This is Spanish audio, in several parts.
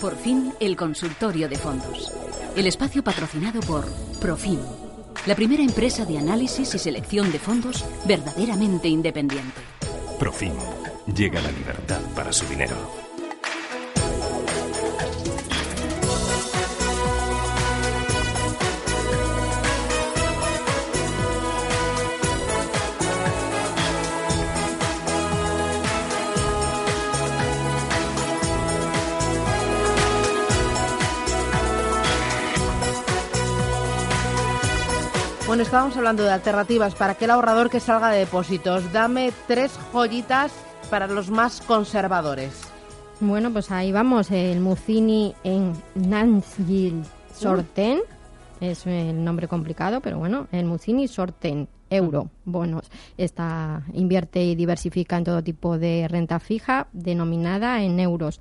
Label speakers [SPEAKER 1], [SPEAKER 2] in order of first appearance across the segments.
[SPEAKER 1] Por fin, el consultorio de fondos. El espacio patrocinado por Profim, la primera empresa de análisis y selección de fondos verdaderamente independiente.
[SPEAKER 2] Profim. Llega la libertad para su dinero.
[SPEAKER 3] Bueno, estábamos hablando de alternativas para aquel ahorrador que salga de depósitos. Dame tres joyitas para los más conservadores.
[SPEAKER 4] Bueno, pues ahí vamos. El Mucini en Nansgil Sorten. Es el nombre complicado, pero bueno, el Mucini Sorten. Euro, bonos. Esta invierte y diversifica en todo tipo de renta fija denominada en euros.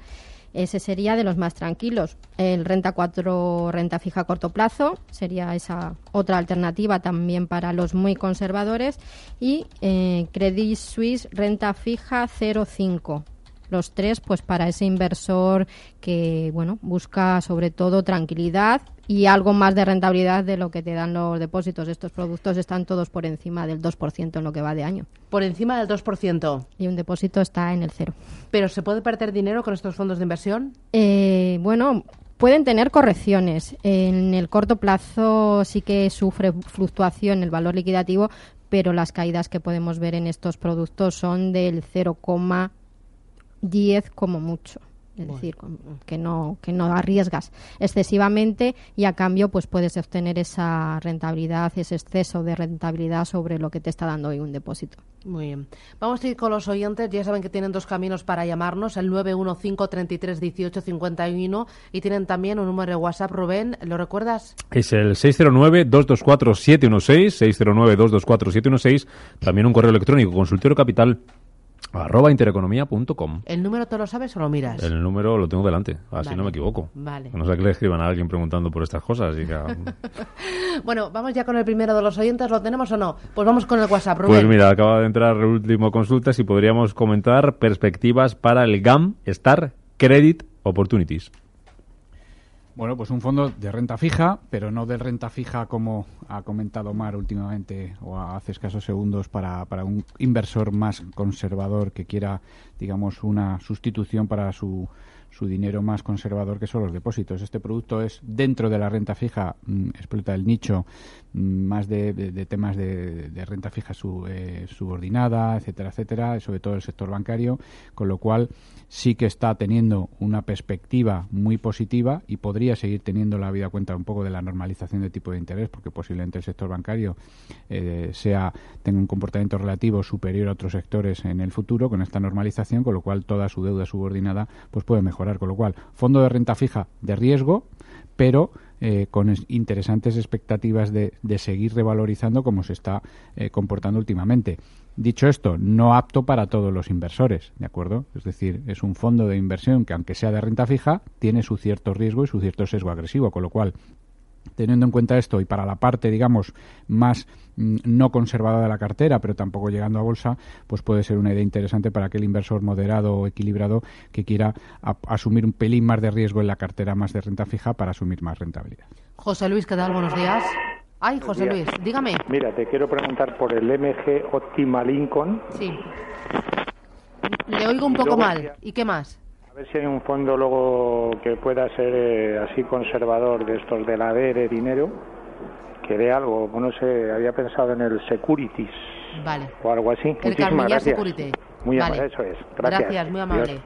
[SPEAKER 4] Ese sería de los más tranquilos. El renta 4, renta fija a corto plazo, sería esa otra alternativa también para los muy conservadores. Y eh, Credit Suisse, renta fija 0,5 los tres pues para ese inversor que bueno busca sobre todo tranquilidad y algo más de rentabilidad de lo que te dan los depósitos. Estos productos están todos por encima del 2% en lo que va de año.
[SPEAKER 3] Por encima del 2%.
[SPEAKER 4] Y un depósito está en el cero.
[SPEAKER 3] ¿Pero se puede perder dinero con estos fondos de inversión?
[SPEAKER 4] Eh, bueno, pueden tener correcciones. En el corto plazo sí que sufre fluctuación el valor liquidativo, pero las caídas que podemos ver en estos productos son del 0,10 como mucho es decir, que no que no arriesgas excesivamente y a cambio pues puedes obtener esa rentabilidad, ese exceso de rentabilidad sobre lo que te está dando hoy un depósito.
[SPEAKER 3] Muy bien. Vamos a ir con los oyentes. Ya saben que tienen dos caminos para llamarnos, el 915 33 18 51 y tienen también un número de WhatsApp. Rubén, ¿lo recuerdas?
[SPEAKER 5] Es el 609 224 716 609 224 716 También un correo electrónico consultorio capital arroba intereconomía.com.
[SPEAKER 3] ¿El número te lo sabes o lo miras?
[SPEAKER 5] El número lo tengo delante, así no me equivoco.
[SPEAKER 3] Vale.
[SPEAKER 5] No sé que le escriban a alguien preguntando por estas cosas.
[SPEAKER 3] bueno, vamos ya con el primero de los oyentes, ¿lo tenemos o no? Pues vamos con el WhatsApp, Rubén.
[SPEAKER 5] Pues mira, acaba de entrar el último consulta, si podríamos comentar perspectivas para el GAM Star Credit Opportunities.
[SPEAKER 6] Bueno, pues un fondo de renta fija, pero no de renta fija como ha comentado Mar últimamente o hace escasos segundos para, para un inversor más conservador que quiera, digamos, una sustitución para su, su dinero más conservador que son los depósitos. Este producto es dentro de la renta fija, mm, explota el nicho mm, más de, temas de, renta fija eh, subordinada, etcétera, etcétera, sobre todo el sector bancario, con lo cual sí que está teniendo una perspectiva muy positiva y podría seguir teniendo la vida cuenta un poco de la normalización de tipo de interés, porque posiblemente el sector bancario eh, sea tenga un comportamiento relativo superior a otros sectores en el futuro con esta normalización, con lo cual toda su deuda subordinada pues puede mejorar. Con lo cual, fondo de renta fija de riesgo, pero eh, con interesantes expectativas de, seguir revalorizando como se está eh, comportando últimamente. Dicho esto, no apto para todos los inversores, ¿de acuerdo? Es decir, es un fondo de inversión que, aunque sea de renta fija, tiene su cierto riesgo y su cierto sesgo agresivo, con lo cual, teniendo en cuenta esto y para la parte, digamos, más mm, no conservada de la cartera, pero tampoco llegando a bolsa, pues puede ser una idea interesante para aquel inversor moderado o equilibrado que quiera asumir un pelín más de riesgo en la cartera más de renta fija para asumir más rentabilidad.
[SPEAKER 3] José Luis, ¿qué tal? Buenos días. Ay, José Luis, dígame.
[SPEAKER 7] Mira, te quiero preguntar por el MG Optima Lincoln.
[SPEAKER 3] Sí. Le oigo un poco mal. ¿Y qué más?
[SPEAKER 7] A ver si hay un fondo luego que pueda ser eh, así conservador de estos de la de dinero, que dé algo. No sé, había pensado en el Securities.
[SPEAKER 3] Vale.
[SPEAKER 7] O algo así.
[SPEAKER 3] El
[SPEAKER 7] Muchísimas gracias.
[SPEAKER 3] Security.
[SPEAKER 7] Muy amable, eso es. Gracias.
[SPEAKER 3] Gracias, muy amable.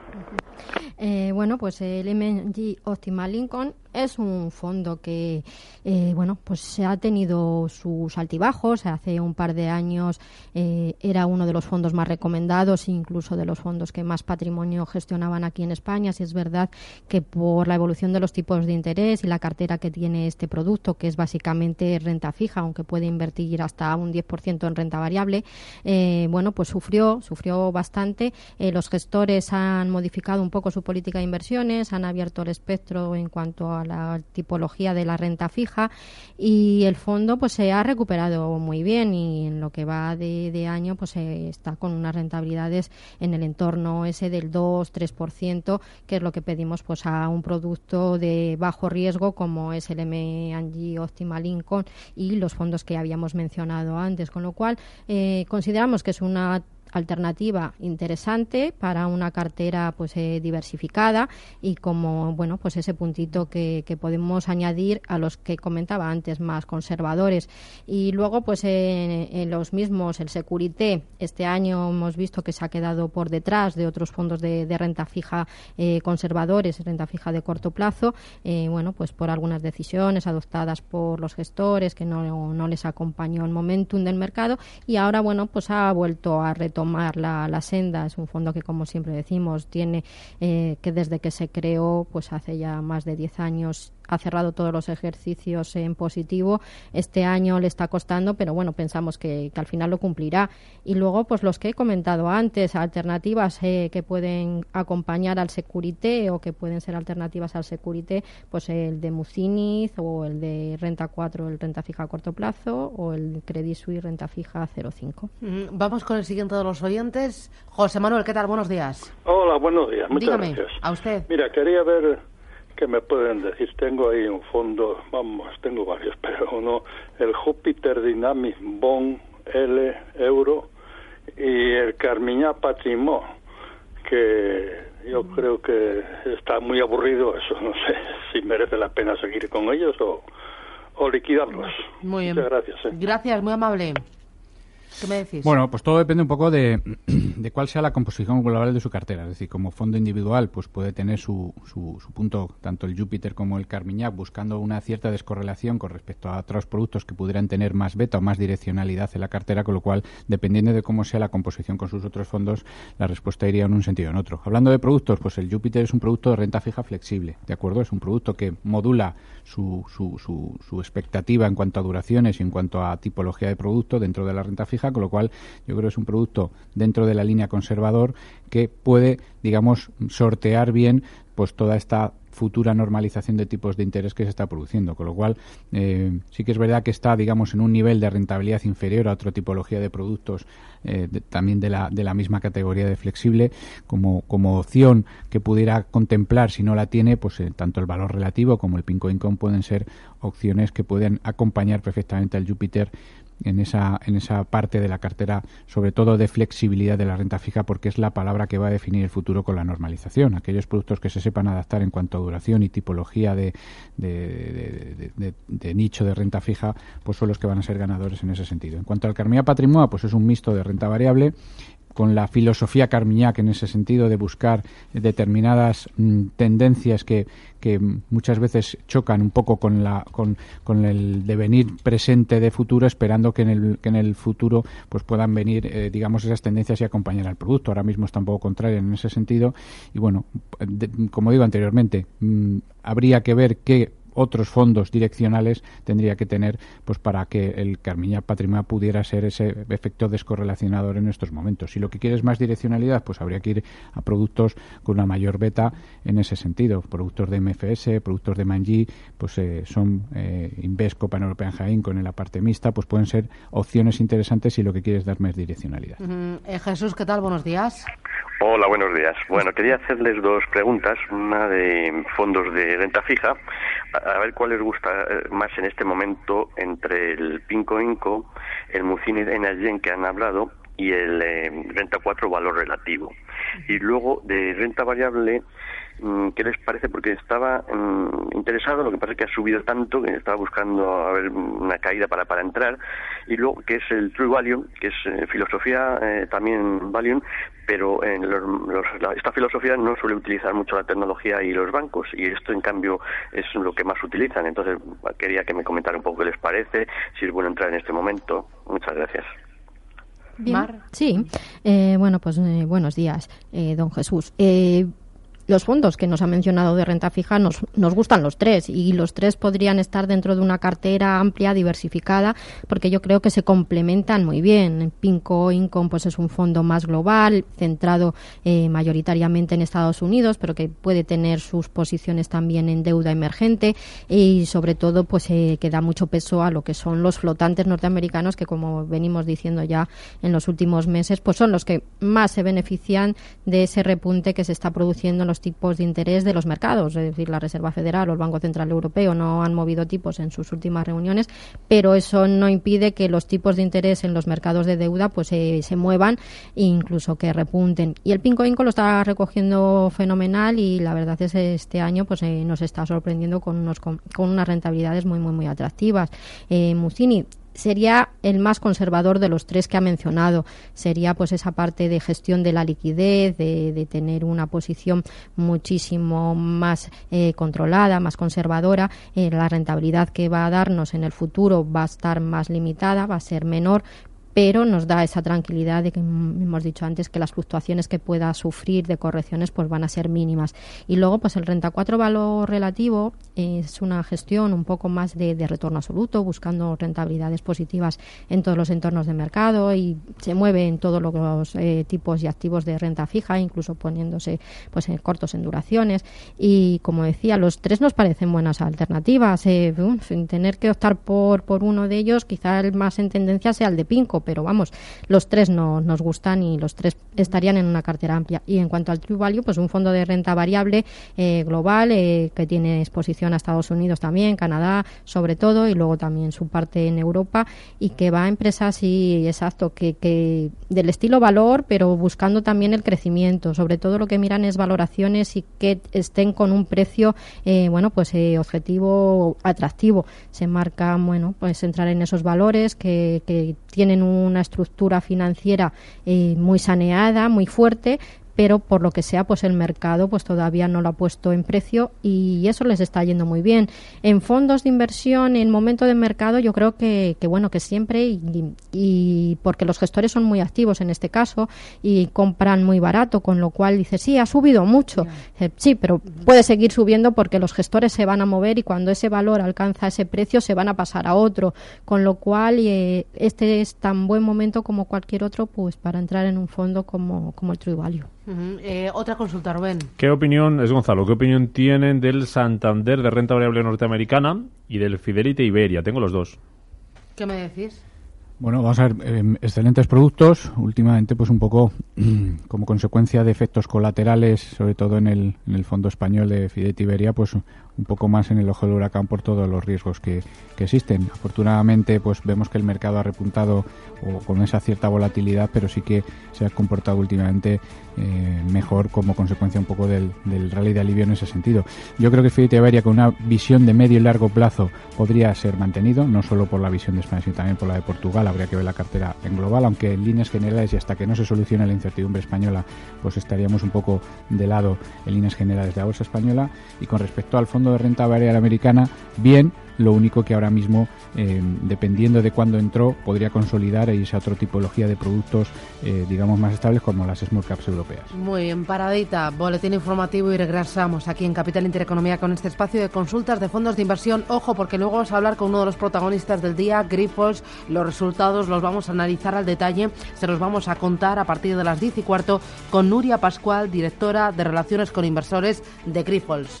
[SPEAKER 4] Eh, bueno, pues el MG Optima Lincoln es un fondo que, eh, bueno, pues se ha tenido sus altibajos. Hace un par de años eh, era uno de los fondos más recomendados, incluso de los fondos que más patrimonio gestionaban aquí en España. Si es verdad que por la evolución de los tipos de interés y la cartera que tiene este producto, que es básicamente renta fija, aunque puede invertir hasta un 10% en renta variable, eh, bueno, pues sufrió, sufrió bastante. los gestores han modificado un poco su política de inversiones, han abierto el espectro en cuanto a la tipología de la renta fija y el fondo pues se ha recuperado muy bien y en lo que va de, año pues eh, está con unas rentabilidades en el entorno ese del 2-3% que es lo que pedimos pues a un producto de bajo riesgo como es el M&G Optimal Income y los fondos que habíamos mencionado antes. Con lo cual eh, consideramos que es una alternativa interesante para una cartera pues eh, diversificada y como bueno pues ese puntito que, podemos añadir a los que comentaba antes más conservadores. Y luego pues en, los mismos el Securité este año hemos visto que se ha quedado por detrás de otros fondos de, renta fija eh, conservadores renta fija de corto plazo. Eh, bueno pues por algunas decisiones adoptadas por los gestores que no, no les acompañó el momentum del mercado y ahora bueno pues ha vuelto a retomar tomar la, senda. Es un fondo que, como siempre decimos, tiene eh, que desde que se creó, pues hace ya más de 10 años, ha cerrado todos los ejercicios en positivo. Este año le está costando, pero bueno, pensamos que, al final lo cumplirá. Y luego, pues los que he comentado antes, alternativas eh, que pueden acompañar al Securité o que pueden ser alternativas al Securité, pues el de Muciniz o el de Renta 4, el Renta Fija a corto plazo o el Credit Suisse Renta Fija 05.
[SPEAKER 3] Mm, vamos con el siguiente de los oyentes. José Manuel, ¿qué tal? Buenos días.
[SPEAKER 8] Hola, buenos días. Muchas
[SPEAKER 3] Dígame,
[SPEAKER 8] gracias.
[SPEAKER 3] a usted.
[SPEAKER 8] Mira, quería ver ¿Qué me pueden decir? Tengo ahí un fondo, vamos, tengo varios, pero uno, el Júpiter Dynamic Bond L Euro y el Carmiñá Patrimo, que yo creo que está muy aburrido eso, no sé si merece la pena seguir con ellos o, o liquidarlos.
[SPEAKER 3] Muy bien.
[SPEAKER 8] Muchas gracias. ¿eh?
[SPEAKER 3] Gracias, muy amable.
[SPEAKER 6] Bueno, pues todo depende un poco de, cuál sea la composición global de su cartera. Es decir, como fondo individual, pues puede tener su, su, punto, tanto el Júpiter como el Carmiñac, buscando una cierta descorrelación con respecto a otros productos que pudieran tener más beta o más direccionalidad en la cartera, con lo cual, dependiendo de cómo sea la composición con sus otros fondos, la respuesta iría en un sentido o en otro. Hablando de productos, pues el Júpiter es un producto de renta fija flexible, ¿de acuerdo? Es un producto que modula su, su, su, su expectativa en cuanto a duraciones y en cuanto a tipología de producto dentro de la renta fija con lo cual yo creo que es un producto dentro de la línea conservador que puede, digamos, sortear bien pues toda esta futura normalización de tipos de interés que se está produciendo, con lo cual eh, sí que es verdad que está, digamos, en un nivel de rentabilidad inferior a otra tipología de productos eh, también de la, de la misma categoría de flexible, como, como opción que pudiera contemplar, si no la tiene, pues eh, tanto el valor relativo como el Pinco Income pueden ser opciones que pueden acompañar perfectamente al Júpiter en esa, en esa parte de la cartera, sobre todo de flexibilidad de la renta fija, porque es la palabra que va a definir el futuro con la normalización. Aquellos productos que se sepan adaptar en cuanto a duración y tipología de, de, nicho de renta fija, pues son los que van a ser ganadores en ese sentido. En cuanto al Carmía Patrimonio, pues es un mixto de renta variable con la filosofía Carmiñac en ese sentido de buscar determinadas mm, tendencias que, que, muchas veces chocan un poco con, la, con, con, el devenir presente de futuro, esperando que en el, que en el futuro pues puedan venir, eh, digamos, esas tendencias y acompañar al producto. Ahora mismo está un poco contrario en ese sentido. Y bueno, como digo anteriormente, mm, habría que ver qué otros fondos direccionales tendría que tener pues para que el Carmiña Patrimonio pudiera ser ese efecto descorrelacionador en estos momentos. Si lo que quieres más direccionalidad, pues habría que ir a productos con una mayor beta en ese sentido. Productos de MFS, productos de Manji, pues eh, son eh, Invesco, Pan European Jaén con la parte mixta, pues pueden ser opciones interesantes si lo que quieres dar más direccionalidad.
[SPEAKER 3] Eh, Jesús, ¿qué tal? Buenos días.
[SPEAKER 9] Hola, buenos días. Bueno, quería hacerles dos preguntas. Una de fondos de renta fija. A ver cuál les gusta eh, más en este momento entre el Pinco Inco, el Mucini Energen que han hablado y el eh, renta 4 valor relativo. Y luego de renta variable qué les parece, porque estaba mm, interesado, lo que pasa es que ha subido tanto que estaba buscando a ver una caída para, para entrar, y luego que es el True Value, que es eh, filosofía eh, también Value, pero en esta filosofía no suele utilizar mucho la tecnología y los bancos, y esto en cambio es lo que más utilizan. Entonces quería que me comentara un poco qué les parece, si es bueno entrar en este momento. Muchas gracias.
[SPEAKER 4] Sí, eh, bueno, pues eh, buenos días, eh, don Jesús los fondos que nos ha mencionado de renta fija nos, nos gustan los tres y los tres podrían estar dentro de una cartera amplia, diversificada, porque yo creo que se complementan muy bien. Pinco Income pues es un fondo más global, centrado eh, mayoritariamente en Estados Unidos, pero que puede tener sus posiciones también en deuda emergente y sobre todo pues eh, que da mucho peso a lo que son los flotantes norteamericanos que como venimos diciendo ya en los últimos meses pues son los que más se benefician de ese repunte que se está produciendo en los tipos de interés de los mercados. Es decir, la Reserva Federal o el Banco Central Europeo no han movido tipos en sus últimas reuniones, pero eso no impide que los tipos de interés en los mercados de deuda pues se muevan e incluso que repunten. Y el Pinco Inco lo está recogiendo fenomenal y la verdad es que este año pues eh, nos está sorprendiendo con, unos, con, unas rentabilidades muy, muy, muy atractivas. Eh, sería el más conservador de los tres que ha mencionado. Sería pues esa parte de gestión de la liquidez, de, tener una posición muchísimo más eh, controlada, más conservadora. Eh, la rentabilidad que va a darnos en el futuro va a estar más limitada, va a ser menor, pero nos da esa tranquilidad de que hemos dicho antes que las fluctuaciones que pueda sufrir de correcciones pues van a ser mínimas. Y luego pues el renta 4 valor relativo es una gestión un poco más de, retorno absoluto buscando rentabilidades positivas en todos los entornos de mercado y se mueve en todos los eh, tipos y activos de renta fija incluso poniéndose pues en cortos en duraciones. Y como decía los tres nos parecen buenas alternativas eh, sin tener que optar por por uno de ellos quizá el más en tendencia sea el de Pinco pero vamos, los tres no, nos gustan y los tres estarían en una cartera amplia. Y en cuanto al True Value, pues un fondo de renta variable eh, global eh, que tiene exposición a Estados Unidos también, Canadá sobre todo, y luego también su parte en Europa y que va a empresas, sí, exacto, que, que del estilo valor, pero buscando también el crecimiento. Sobre todo lo que miran es valoraciones y que estén con un precio, eh, bueno, pues objetivo atractivo. Se marca, bueno, pues entrar en esos valores que, que tienen un una estructura financiera eh, muy saneada, muy fuerte, pero por lo que sea, pues el mercado pues todavía no lo ha puesto en precio y eso les está yendo muy bien. En fondos de inversión, en momento de mercado, yo creo que, que bueno, que siempre y, porque los gestores son muy activos en este caso y compran muy barato, con lo cual dice, sí, ha subido mucho. Eh, sí, pero puede seguir subiendo porque los gestores se van a mover y cuando ese valor alcanza ese precio se van a pasar a otro, con lo cual eh, este es tan buen momento como cualquier otro pues para entrar en un fondo como, como el True Value.
[SPEAKER 3] Eh, otra consulta, Rubén.
[SPEAKER 5] ¿Qué opinión, es Gonzalo, qué opinión tienen del Santander de renta variable norteamericana y del Fidelity Iberia? Tengo los dos.
[SPEAKER 3] ¿Qué me decís?
[SPEAKER 6] Bueno, vamos a ver, em, excelentes productos. Últimamente, pues un poco como consecuencia de efectos colaterales, sobre todo en el, en el fondo español de Fidelity Iberia, pues un poco más en el ojo del huracán por todos los riesgos que, que, existen. Afortunadamente, pues vemos que el mercado ha repuntado o con esa cierta volatilidad, pero sí que se ha comportado últimamente eh, mejor como consecuencia un poco del, del, rally de alivio en ese sentido. Yo creo que Fiat Iberia con una visión de medio y largo plazo podría ser mantenido, no solo por la visión de España, sino también por la de Portugal. Habría que ver la cartera en global, aunque en líneas generales y hasta que no se solucione la incertidumbre española, pues estaríamos un poco de lado en líneas generales de la bolsa española. Y con respecto al fondo de renta variable americana bien, lo único que ahora mismo, eh, dependiendo de cuándo entró, podría consolidar e irse a otra tipología de productos, eh, digamos, más estables como las small caps europeas.
[SPEAKER 3] Muy bien, paradita, boletín informativo y regresamos aquí en Capital Intereconomía con este espacio de consultas de fondos de inversión. Ojo, porque luego vamos a hablar con uno de los protagonistas del día, Grifols. Los resultados los vamos a analizar al detalle, se los vamos a contar a partir de las 10 y cuarto con Nuria Pascual, directora de Relaciones con Inversores de Grifols.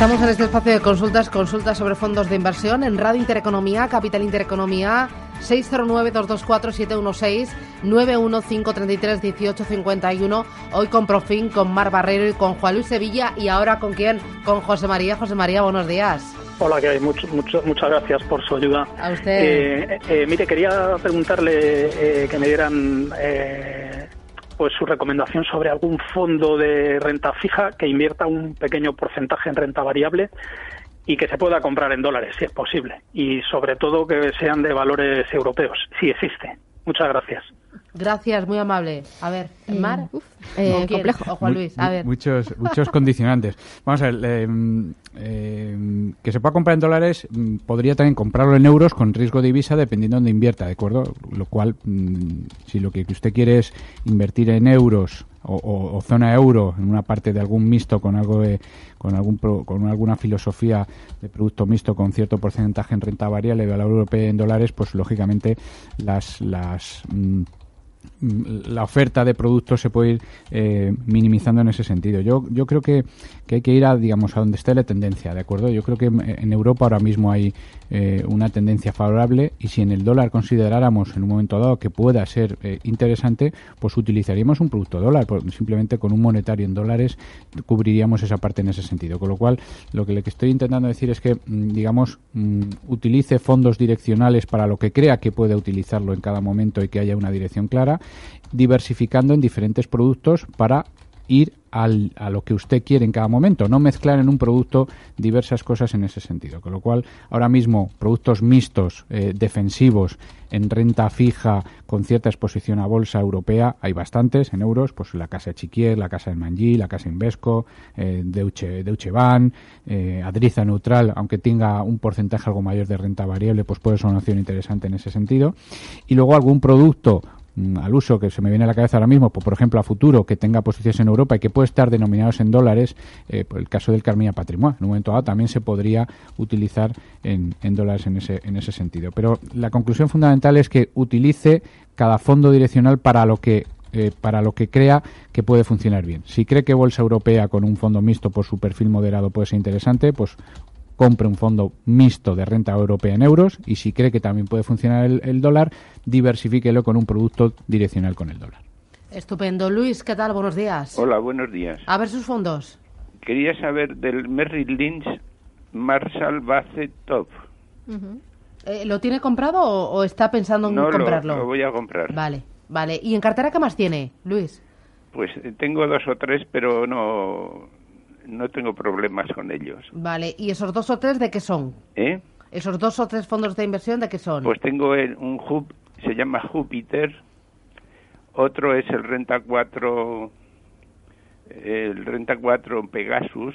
[SPEAKER 3] Estamos en este espacio de consultas, consultas sobre fondos de inversión en Radio Intereconomía, Capital Intereconomía, 609-224-716, 915331851. Hoy con Profin, con Mar Barrero y con Juan Luis Sevilla. Y ahora con quién? Con José María. José María, buenos días.
[SPEAKER 10] Hola, que hay mucho, mucho, muchas gracias por su ayuda.
[SPEAKER 3] A usted.
[SPEAKER 10] Eh, eh, mire, quería preguntarle eh, que me dieran pues su recomendación sobre algún fondo de renta fija que invierta un pequeño porcentaje en renta variable y que se pueda comprar en dólares, si es posible. Y sobre todo que sean de valores europeos, si existe. Muchas gracias.
[SPEAKER 3] Gracias, muy amable. A ver, Mar.
[SPEAKER 4] Eh, complejo.
[SPEAKER 3] O Juan Luis, a ver.
[SPEAKER 6] Muchos, muchos condicionantes. Vamos a ver, eh, eh, que se pueda comprar en dólares, mm, podría también comprarlo en euros con riesgo de divisa dependiendo de donde invierta, ¿de acuerdo? Lo cual, mm, si lo que usted quiere es invertir en euros o, zona euro en una parte de algún mixto con algo de, con algún con alguna filosofía de producto mixto con cierto porcentaje en renta variable de valor europeo en dólares pues lógicamente las las mm, la oferta de productos se puede ir eh, minimizando en ese sentido. Yo, yo creo que, que, hay que ir a, digamos, a donde esté la tendencia, ¿de acuerdo? Yo creo que en Europa ahora mismo hay eh, una tendencia favorable y si en el dólar consideráramos en un momento dado que pueda ser eh, interesante, pues utilizaríamos un producto dólar, simplemente con un monetario en dólares cubriríamos esa parte en ese sentido. Con lo cual, lo que estoy intentando decir es que, mm, digamos, mm, utilice fondos direccionales para lo que crea que puede utilizarlo en cada momento y que haya una dirección clara diversificando en diferentes productos para ir al, a lo que usted quiere en cada momento, no mezclar en un producto diversas cosas en ese sentido. Con lo cual, ahora mismo, productos mixtos, eh, defensivos, en renta fija, con cierta exposición a bolsa europea, hay bastantes en euros, pues la Casa Chiquier, la Casa de Mangi, la Casa Invesco, eh, Deutsche, Deutsche eh, Adriza Neutral, aunque tenga un porcentaje algo mayor de renta variable, pues puede ser una opción interesante en ese sentido. Y luego algún producto al uso que se me viene a la cabeza ahora mismo, por ejemplo, a futuro, que tenga posiciones en Europa y que puede estar denominados en dólares, eh, por el caso del Carmina Patrimonio, en un momento dado también se podría utilizar en, dólares en ese, en ese sentido. Pero la conclusión fundamental es que utilice cada fondo direccional para lo que eh, para lo que crea que puede funcionar bien. Si cree que Bolsa Europea con un fondo mixto por su perfil moderado puede ser interesante, pues compre un fondo mixto de renta europea en euros y si cree que también puede funcionar el, dólar, diversifíquelo con un producto direccional con el dólar.
[SPEAKER 3] Estupendo. Luis, ¿qué tal? Buenos días.
[SPEAKER 11] Hola, buenos días.
[SPEAKER 3] A ver sus fondos.
[SPEAKER 11] Quería saber del Merrill Lynch Marshall Basset Top.
[SPEAKER 3] Eh, ¿Lo tiene comprado o, está pensando en comprarlo?
[SPEAKER 11] No, lo voy a comprar.
[SPEAKER 3] Vale, vale. ¿Y en cartera qué más tiene, Luis?
[SPEAKER 11] Pues eh, tengo dos o tres, pero no no tengo problemas con ellos.
[SPEAKER 3] Vale, ¿y esos dos o tres de qué son?
[SPEAKER 11] ¿Eh?
[SPEAKER 3] ¿Esos dos o tres fondos de inversión de qué son?
[SPEAKER 11] Pues tengo un hub, se llama Júpiter, otro es el Renta 4, el Renta 4 Pegasus,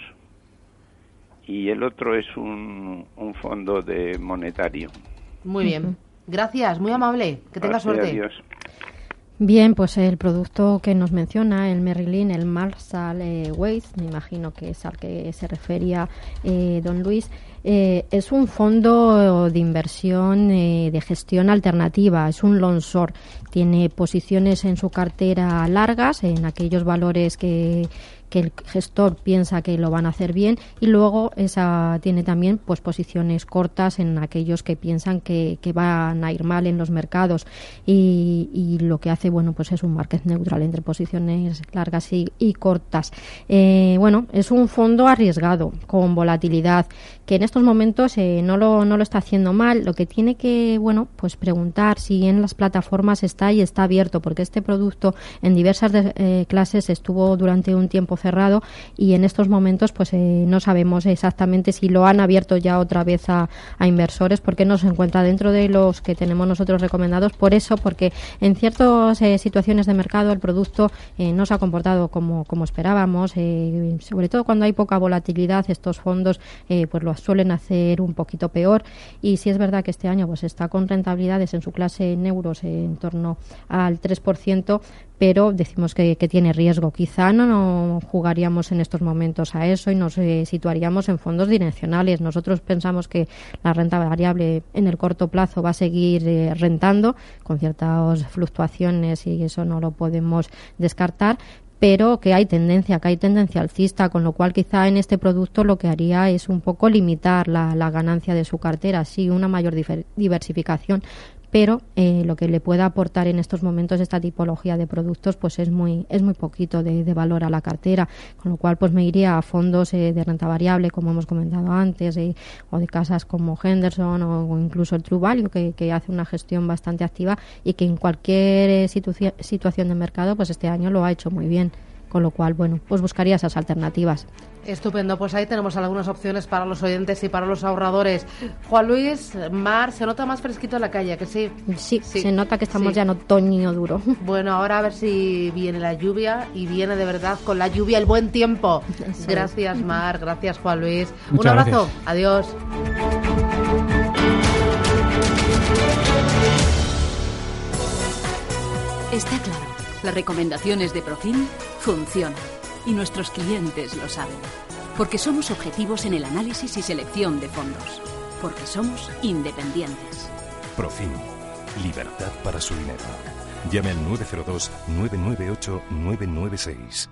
[SPEAKER 11] y el otro es un, un fondo de monetario.
[SPEAKER 3] Muy bien. Gracias, muy amable. Que tenga suerte.
[SPEAKER 11] Adiós.
[SPEAKER 4] Bien, pues el producto que nos menciona, el Merrill el Marshall eh, me imagino que es al que se refería eh, don Luis, eh, es un fondo de inversión de gestión alternativa, es un long short. Tiene posiciones en su cartera largas, en aquellos valores que, que el gestor piensa que lo van a hacer bien y luego esa tiene también pues posiciones cortas en aquellos que piensan que, que van a ir mal en los mercados y, y, lo que hace bueno pues es un market neutral entre posiciones largas y, cortas. Eh, bueno es un fondo arriesgado con volatilidad que en estos momentos eh, no, lo, no lo está haciendo mal. Lo que tiene que bueno pues preguntar si en las plataformas está y está abierto porque este producto en diversas eh, clases estuvo durante un tiempo cerrado y en estos momentos pues eh, no sabemos exactamente si lo han abierto ya otra vez a, inversores porque no se encuentra dentro de los que tenemos nosotros recomendados. Por eso porque en ciertas eh, situaciones de mercado el producto eh, no se ha comportado como, como esperábamos sobre todo cuando hay poca volatilidad estos fondos pues lo suelen hacer un poquito peor. Y si es verdad que este año pues está con rentabilidades en su clase en euros en torno al 3% pero decimos que, tiene riesgo. Quizá no, jugaríamos en estos momentos a eso y nos eh, situaríamos en fondos direccionales. Nosotros pensamos que la renta variable en el corto plazo va a seguir eh, rentando con ciertas fluctuaciones y eso no lo podemos descartar, pero que hay tendencia, que hay tendencia alcista, con lo cual quizá en este producto lo que haría es un poco limitar la, la ganancia de su cartera, sí, una mayor diversificación, pero eh, lo que le pueda aportar en estos momentos esta tipología de productos pues es muy es muy poquito de, valor a la cartera con lo cual pues me iría a fondos eh, de renta variable como hemos comentado antes eh, o de casas como Henderson o, incluso el True Value que, que, hace una gestión bastante activa y que en cualquier situación de mercado pues este año lo ha hecho muy bien con lo cual bueno pues buscaría esas alternativas
[SPEAKER 3] Estupendo, pues ahí tenemos algunas opciones para los oyentes y para los ahorradores. Juan Luis, Mar, se nota más fresquito en la calle, que sí.
[SPEAKER 4] Sí, se nota que estamos ya en otoño duro.
[SPEAKER 3] Bueno, ahora a ver si viene la lluvia y viene de verdad con la lluvia el buen tiempo. Gracias, Mar, gracias, Juan Luis. Un abrazo, adiós.
[SPEAKER 1] Está claro, las recomendaciones de Profim funcionan y nuestros clientes lo saben. Porque somos objetivos en el análisis y selección de fondos. Porque somos independientes.
[SPEAKER 2] Profim. Libertad para su dinero. Llame al 902-998-996.